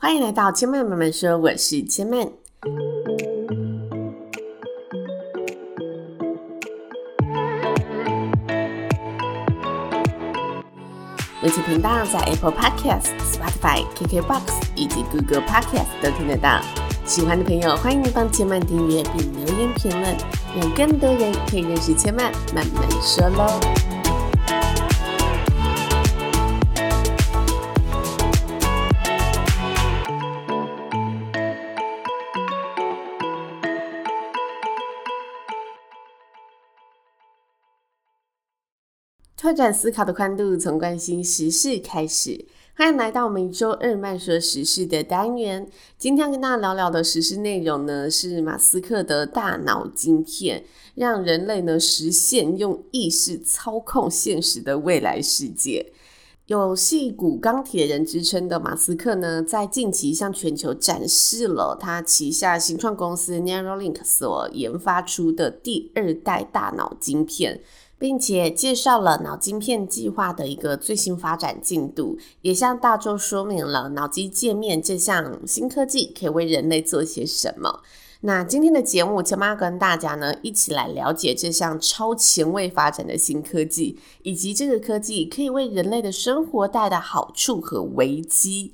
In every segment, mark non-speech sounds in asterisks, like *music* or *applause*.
欢迎来到千嫚慢慢说，我是千嫚。本期频道在 Apple Podcast、Spotify、KKBox 以及 Google Podcast 都听得到。喜欢的朋友，欢迎帮千嫚订阅并留言评论，让更多人可以认识千嫚慢慢说喽。拓展思考的宽度，从关心时事开始。欢迎来到每周二慢说时事的单元。今天要跟大家聊聊的时事内容呢，是马斯克的大脑晶片，让人类呢实现用意识操控现实的未来世界。有戏骨钢铁人之称的马斯克呢，在近期向全球展示了他旗下新创公司 Neuralink 所研发出的第二代大脑晶片。并且介绍了脑晶片计划的一个最新发展进度，也向大众说明了脑机界面这项新科技可以为人类做些什么。那今天的节目，千嫚跟大家呢一起来了解这项超前卫发展的新科技，以及这个科技可以为人类的生活带来的好处和危机。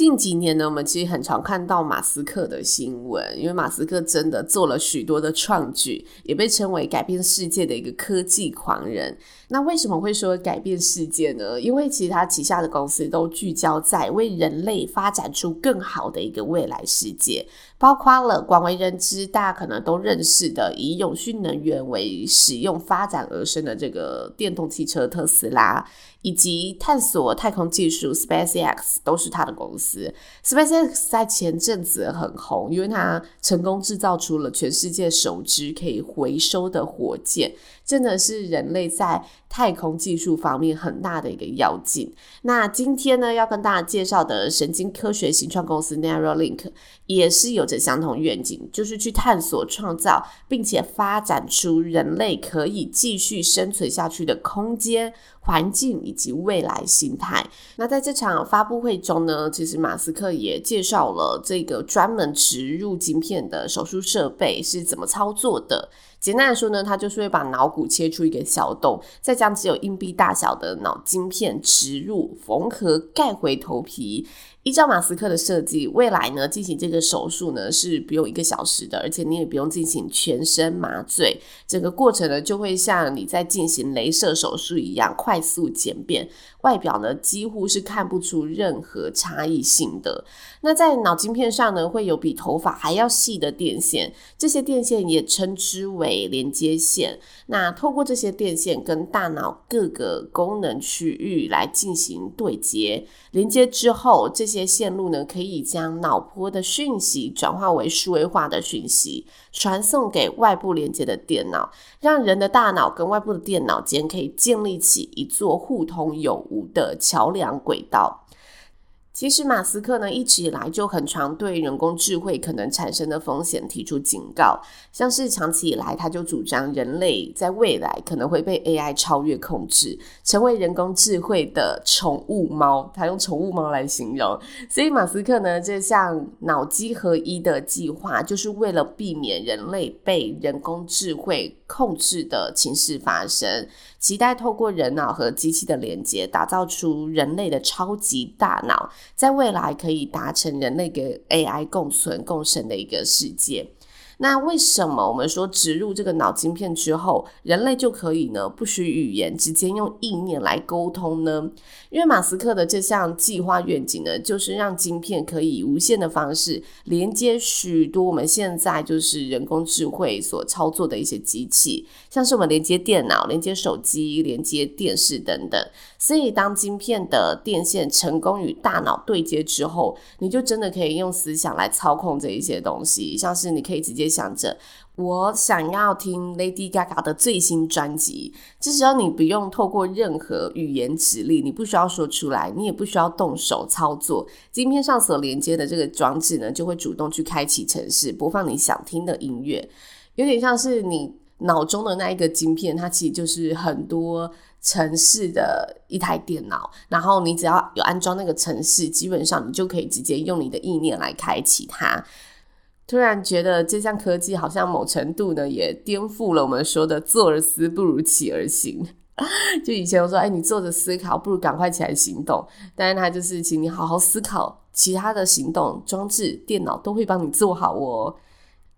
近几年呢，我们其实很常看到马斯克的新闻，因为马斯克真的做了许多的创举，也被称为改变世界的一个科技狂人。那为什么会说改变世界呢？因为其实他旗下的公司都聚焦在为人类发展出更好的一个未来世界，包括了广为人知、大家可能都认识的以永续能源为使用发展而生的这个电动汽车特斯拉。以及探索太空技术，SpaceX 都是他的公司。SpaceX 在前阵子很红，因为它成功制造出了全世界首支可以回收的火箭，真的是人类在太空技术方面很大的一个要进。那今天呢，要跟大家介绍的神经科学型创公司 Neuralink 也是有着相同愿景，就是去探索、创造，并且发展出人类可以继续生存下去的空间。环境以及未来心态。那在这场发布会中呢，其实马斯克也介绍了这个专门植入晶片的手术设备是怎么操作的。简单来说呢，他就是会把脑骨切出一个小洞，再将只有硬币大小的脑晶片植入、缝合、盖回头皮。依照马斯克的设计，未来呢进行这个手术呢是不用一个小时的，而且你也不用进行全身麻醉，整个过程呢就会像你在进行镭射手术一样快速简便，外表呢几乎是看不出任何差异性的。那在脑晶片上呢会有比头发还要细的电线，这些电线也称之为连接线。那透过这些电线跟大脑各个功能区域来进行对接，连接之后这。这些线路呢，可以将脑波的讯息转化为数位化的讯息，传送给外部连接的电脑，让人的大脑跟外部的电脑间可以建立起一座互通有无的桥梁轨道。其实马斯克呢一直以来就很常对人工智慧可能产生的风险提出警告，像是长期以来他就主张人类在未来可能会被 AI 超越控制，成为人工智慧的宠物猫，他用宠物猫来形容。所以马斯克呢这项脑机合一的计划，就是为了避免人类被人工智慧控制的情势发生，期待透过人脑和机器的连接，打造出人类的超级大脑。在未来可以达成人类跟 AI 共存共生的一个世界。那为什么我们说植入这个脑晶片之后，人类就可以呢？不需语言，直接用意念来沟通呢？因为马斯克的这项计划愿景呢，就是让晶片可以无限的方式连接许多我们现在就是人工智慧所操作的一些机器，像是我们连接电脑、连接手机、连接电视等等。所以，当晶片的电线成功与大脑对接之后，你就真的可以用思想来操控这一些东西，像是你可以直接。想着，我想要听 Lady Gaga 的最新专辑，这时候你不用透过任何语言指令，你不需要说出来，你也不需要动手操作，晶片上所连接的这个装置呢，就会主动去开启程式，播放你想听的音乐，有点像是你脑中的那一个晶片，它其实就是很多城市的一台电脑，然后你只要有安装那个城市，基本上你就可以直接用你的意念来开启它。突然觉得这项科技好像某程度呢，也颠覆了我们说的“坐而思不如起而行”。*laughs* 就以前我说，哎，你坐着思考，不如赶快起来行动。但是它就是，请你好好思考，其他的行动装置、电脑都会帮你做好哦。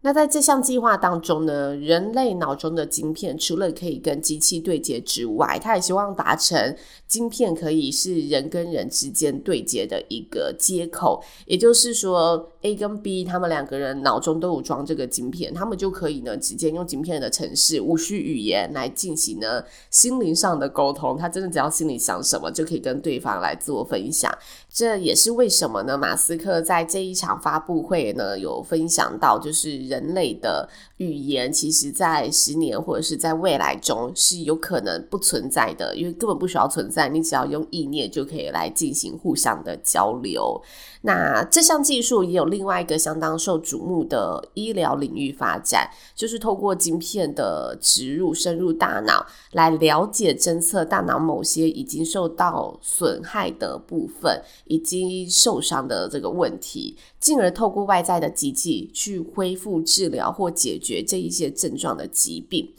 那在这项计划当中呢，人类脑中的晶片除了可以跟机器对接之外，他也希望达成晶片可以是人跟人之间对接的一个接口。也就是说，A 跟 B 他们两个人脑中都有装这个晶片，他们就可以呢直接用晶片的程式，无需语言来进行呢心灵上的沟通。他真的只要心里想什么，就可以跟对方来做分享。这也是为什么呢？马斯克在这一场发布会呢有分享到，就是。人类的语言，其实在十年或者是在未来中是有可能不存在的，因为根本不需要存在，你只要用意念就可以来进行互相的交流。那这项技术也有另外一个相当受瞩目的医疗领域发展，就是透过晶片的植入深入大脑，来了解侦测大脑某些已经受到损害的部分，以及受伤的这个问题，进而透过外在的机器去恢复治疗或解决这一些症状的疾病。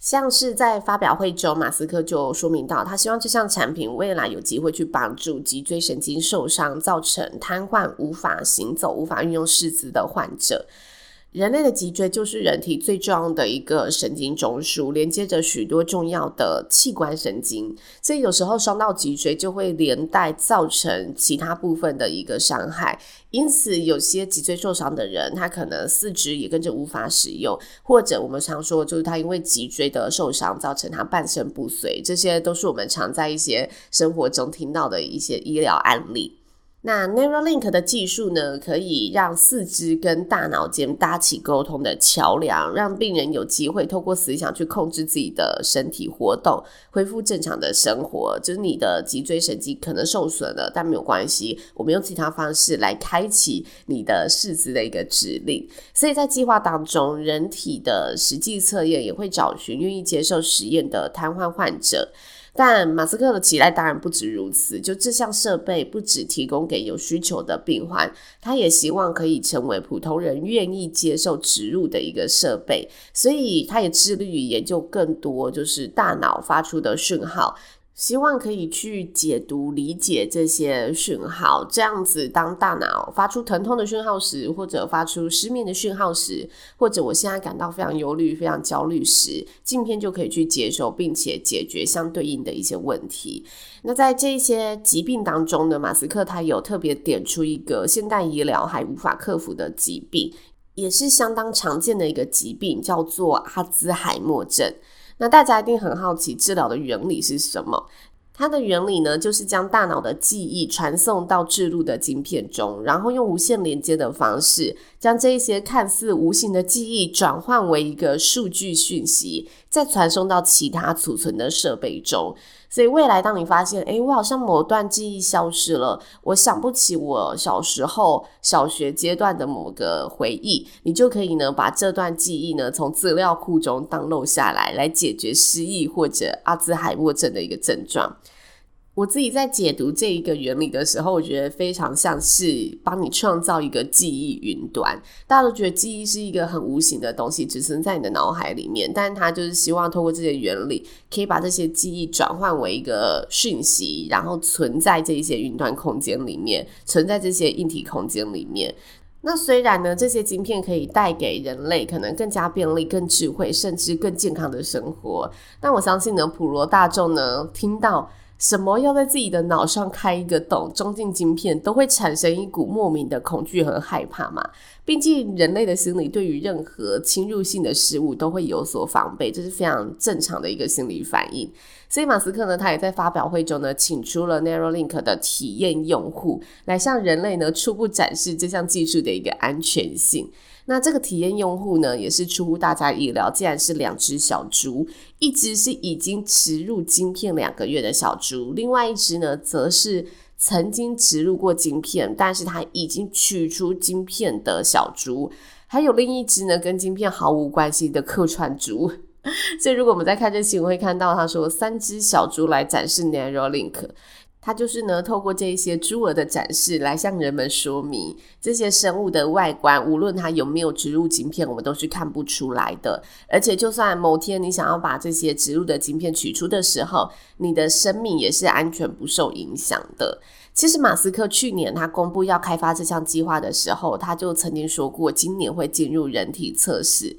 像是在发表会中，马斯克就说明到，他希望这项产品未来有机会去帮助脊椎神经受伤造成瘫痪、无法行走、无法运用四肢的患者。人类的脊椎就是人体最重要的一个神经中枢，连接着许多重要的器官神经，所以有时候伤到脊椎就会连带造成其他部分的一个伤害。因此，有些脊椎受伤的人，他可能四肢也跟着无法使用，或者我们常说，就是他因为脊椎的受伤造成他半身不遂，这些都是我们常在一些生活中听到的一些医疗案例。那 Neuralink 的技术呢，可以让四肢跟大脑间搭起沟通的桥梁，让病人有机会透过思想去控制自己的身体活动，恢复正常的生活。就是你的脊椎神经可能受损了，但没有关系，我们用其他方式来开启你的四肢的一个指令。所以在计划当中，人体的实际测验也会找寻愿意接受实验的瘫痪患者。但马斯克的期待当然不止如此，就这项设备不只提供给有需求的病患，他也希望可以成为普通人愿意接受植入的一个设备，所以他也致力于研究更多就是大脑发出的讯号。希望可以去解读、理解这些讯号，这样子，当大脑发出疼痛的讯号时，或者发出失眠的讯号时，或者我现在感到非常忧虑、非常焦虑时，镜片就可以去接受，并且解决相对应的一些问题。那在这些疾病当中呢，马斯克他有特别点出一个现代医疗还无法克服的疾病，也是相当常见的一个疾病，叫做阿兹海默症。那大家一定很好奇，治疗的原理是什么？它的原理呢，就是将大脑的记忆传送到置入的晶片中，然后用无线连接的方式，将这一些看似无形的记忆转换为一个数据讯息，再传送到其他储存的设备中。所以未来，当你发现，哎，我好像某段记忆消失了，我想不起我小时候小学阶段的某个回忆，你就可以呢把这段记忆呢从资料库中当漏下来，来解决失忆或者阿兹海默症的一个症状。我自己在解读这一个原理的时候，我觉得非常像是帮你创造一个记忆云端。大家都觉得记忆是一个很无形的东西，只存在你的脑海里面，但是它就是希望透过这些原理，可以把这些记忆转换为一个讯息，然后存在这一些云端空间里面，存在这些硬体空间里面。那虽然呢，这些晶片可以带给人类可能更加便利、更智慧，甚至更健康的生活，但我相信呢，普罗大众呢，听到。什么要在自己的脑上开一个洞，装进晶片，都会产生一股莫名的恐惧和害怕嘛？毕竟人类的心理对于任何侵入性的事物都会有所防备，这是非常正常的一个心理反应。所以马斯克呢，他也在发表会中呢，请出了 Neuralink 的体验用户，来向人类呢初步展示这项技术的一个安全性。那这个体验用户呢，也是出乎大家意料，竟然是两只小猪，一只是已经植入晶片两个月的小猪，另外一只呢，则是曾经植入过晶片，但是它已经取出晶片的小猪，还有另一只呢，跟晶片毫无关系的客串猪。*laughs* 所以如果我们在看这新闻，会看到他说三只小猪来展示 Neuralink。它就是呢，透过这些猪儿的展示来向人们说明这些生物的外观，无论它有没有植入晶片，我们都是看不出来的。而且，就算某天你想要把这些植入的晶片取出的时候，你的生命也是安全不受影响的。其实，马斯克去年他公布要开发这项计划的时候，他就曾经说过，今年会进入人体测试。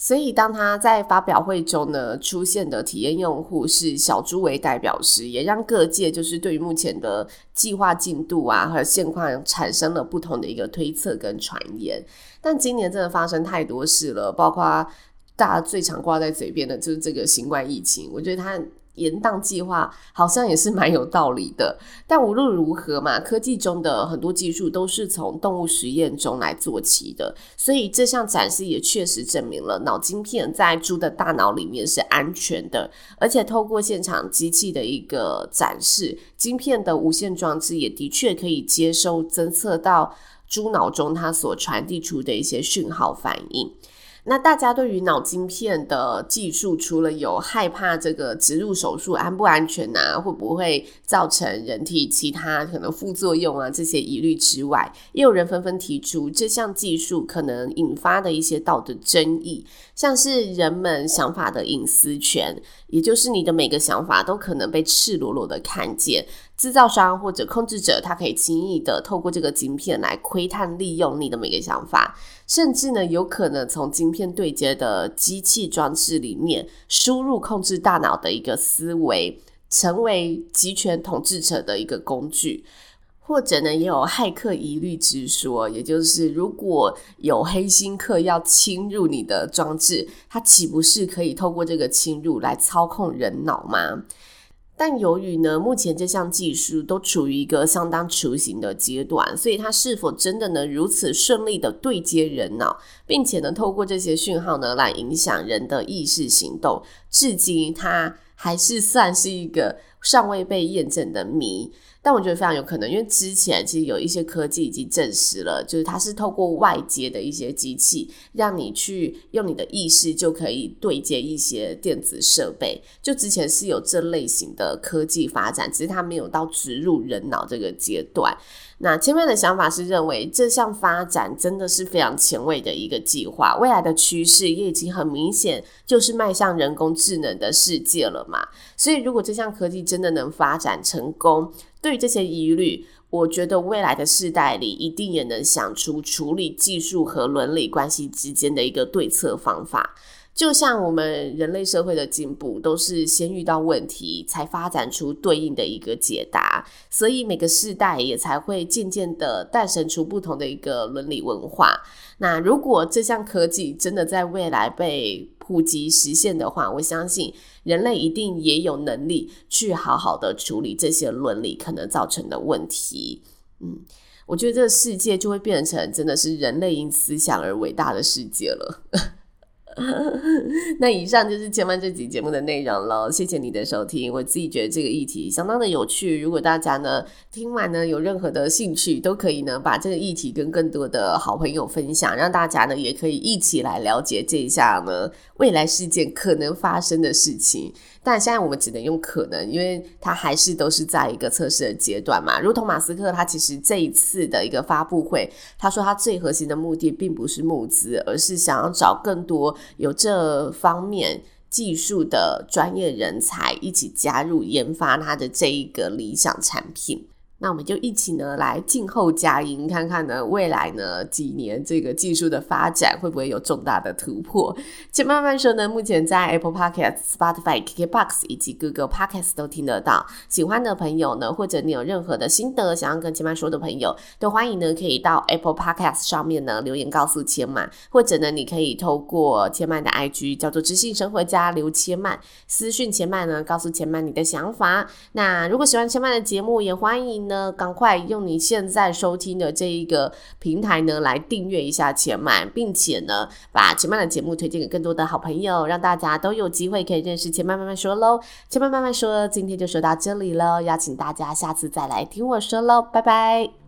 所以，当他在发表会中呢，出现的体验用户是小猪为代表时，也让各界就是对于目前的计划进度啊和现况产生了不同的一个推测跟传言。但今年真的发生太多事了，包括大家最常挂在嘴边的就是这个新冠疫情，我觉得他。延宕计划好像也是蛮有道理的，但无论如何嘛，科技中的很多技术都是从动物实验中来做起的，所以这项展示也确实证明了脑晶片在猪的大脑里面是安全的，而且透过现场机器的一个展示，晶片的无线装置也的确可以接收、侦测到猪脑中它所传递出的一些讯号反应。那大家对于脑晶片的技术，除了有害怕这个植入手术安不安全啊，会不会造成人体其他可能副作用啊这些疑虑之外，也有人纷纷提出这项技术可能引发的一些道德争议，像是人们想法的隐私权，也就是你的每个想法都可能被赤裸裸的看见。制造商或者控制者，他可以轻易的透过这个晶片来窥探、利用你的每个想法，甚至呢，有可能从晶片对接的机器装置里面输入控制大脑的一个思维，成为集权统治者的一个工具。或者呢，也有骇客疑虑之说，也就是如果有黑心客要侵入你的装置，他岂不是可以透过这个侵入来操控人脑吗？但由于呢，目前这项技术都处于一个相当雏形的阶段，所以它是否真的能如此顺利的对接人脑，并且呢，透过这些讯号呢来影响人的意识行动，至今它还是算是一个尚未被验证的谜。但我觉得非常有可能，因为之前其实有一些科技已经证实了，就是它是透过外接的一些机器，让你去用你的意识就可以对接一些电子设备。就之前是有这类型的科技发展，只是它没有到植入人脑这个阶段。那千曼的想法是认为这项发展真的是非常前卫的一个计划，未来的趋势也已经很明显，就是迈向人工智能的世界了嘛。所以如果这项科技真的能发展成功，对于这些疑虑，我觉得未来的世代里一定也能想出处理技术和伦理关系之间的一个对策方法。就像我们人类社会的进步，都是先遇到问题，才发展出对应的一个解答，所以每个世代也才会渐渐的诞生出不同的一个伦理文化。那如果这项科技真的在未来被普及实现的话，我相信人类一定也有能力去好好的处理这些伦理可能造成的问题。嗯，我觉得这个世界就会变成真的是人类因思想而伟大的世界了。*laughs* *laughs* 那以上就是千曼这集节目的内容了，谢谢你的收听。我自己觉得这个议题相当的有趣，如果大家呢听完呢有任何的兴趣，都可以呢把这个议题跟更多的好朋友分享，让大家呢也可以一起来了解这一下呢未来事件可能发生的事情。但现在我们只能用可能，因为它还是都是在一个测试的阶段嘛。如同马斯克他其实这一次的一个发布会，他说他最核心的目的并不是募资，而是想要找更多。有这方面技术的专业人才一起加入研发他的这一个理想产品。那我们就一起呢来静候佳音，看看呢未来呢几年这个技术的发展会不会有重大的突破。千曼慢说呢，目前在 Apple Podcast、Spotify、KKBox 以及 Google Podcast 都听得到。喜欢的朋友呢，或者你有任何的心得想要跟千曼说的朋友，都欢迎呢可以到 Apple Podcast 上面呢留言告诉千曼，或者呢你可以透过千曼的 IG 叫做知性生活家刘千曼私讯千曼呢，告诉千曼你的想法。那如果喜欢千曼的节目，也欢迎。那，赶快用你现在收听的这一个平台呢，来订阅一下千曼，并且呢，把千曼的节目推荐给更多的好朋友，让大家都有机会可以认识千曼慢慢说喽。千曼慢慢说，今天就说到这里喽，邀请大家下次再来听我说喽，拜拜。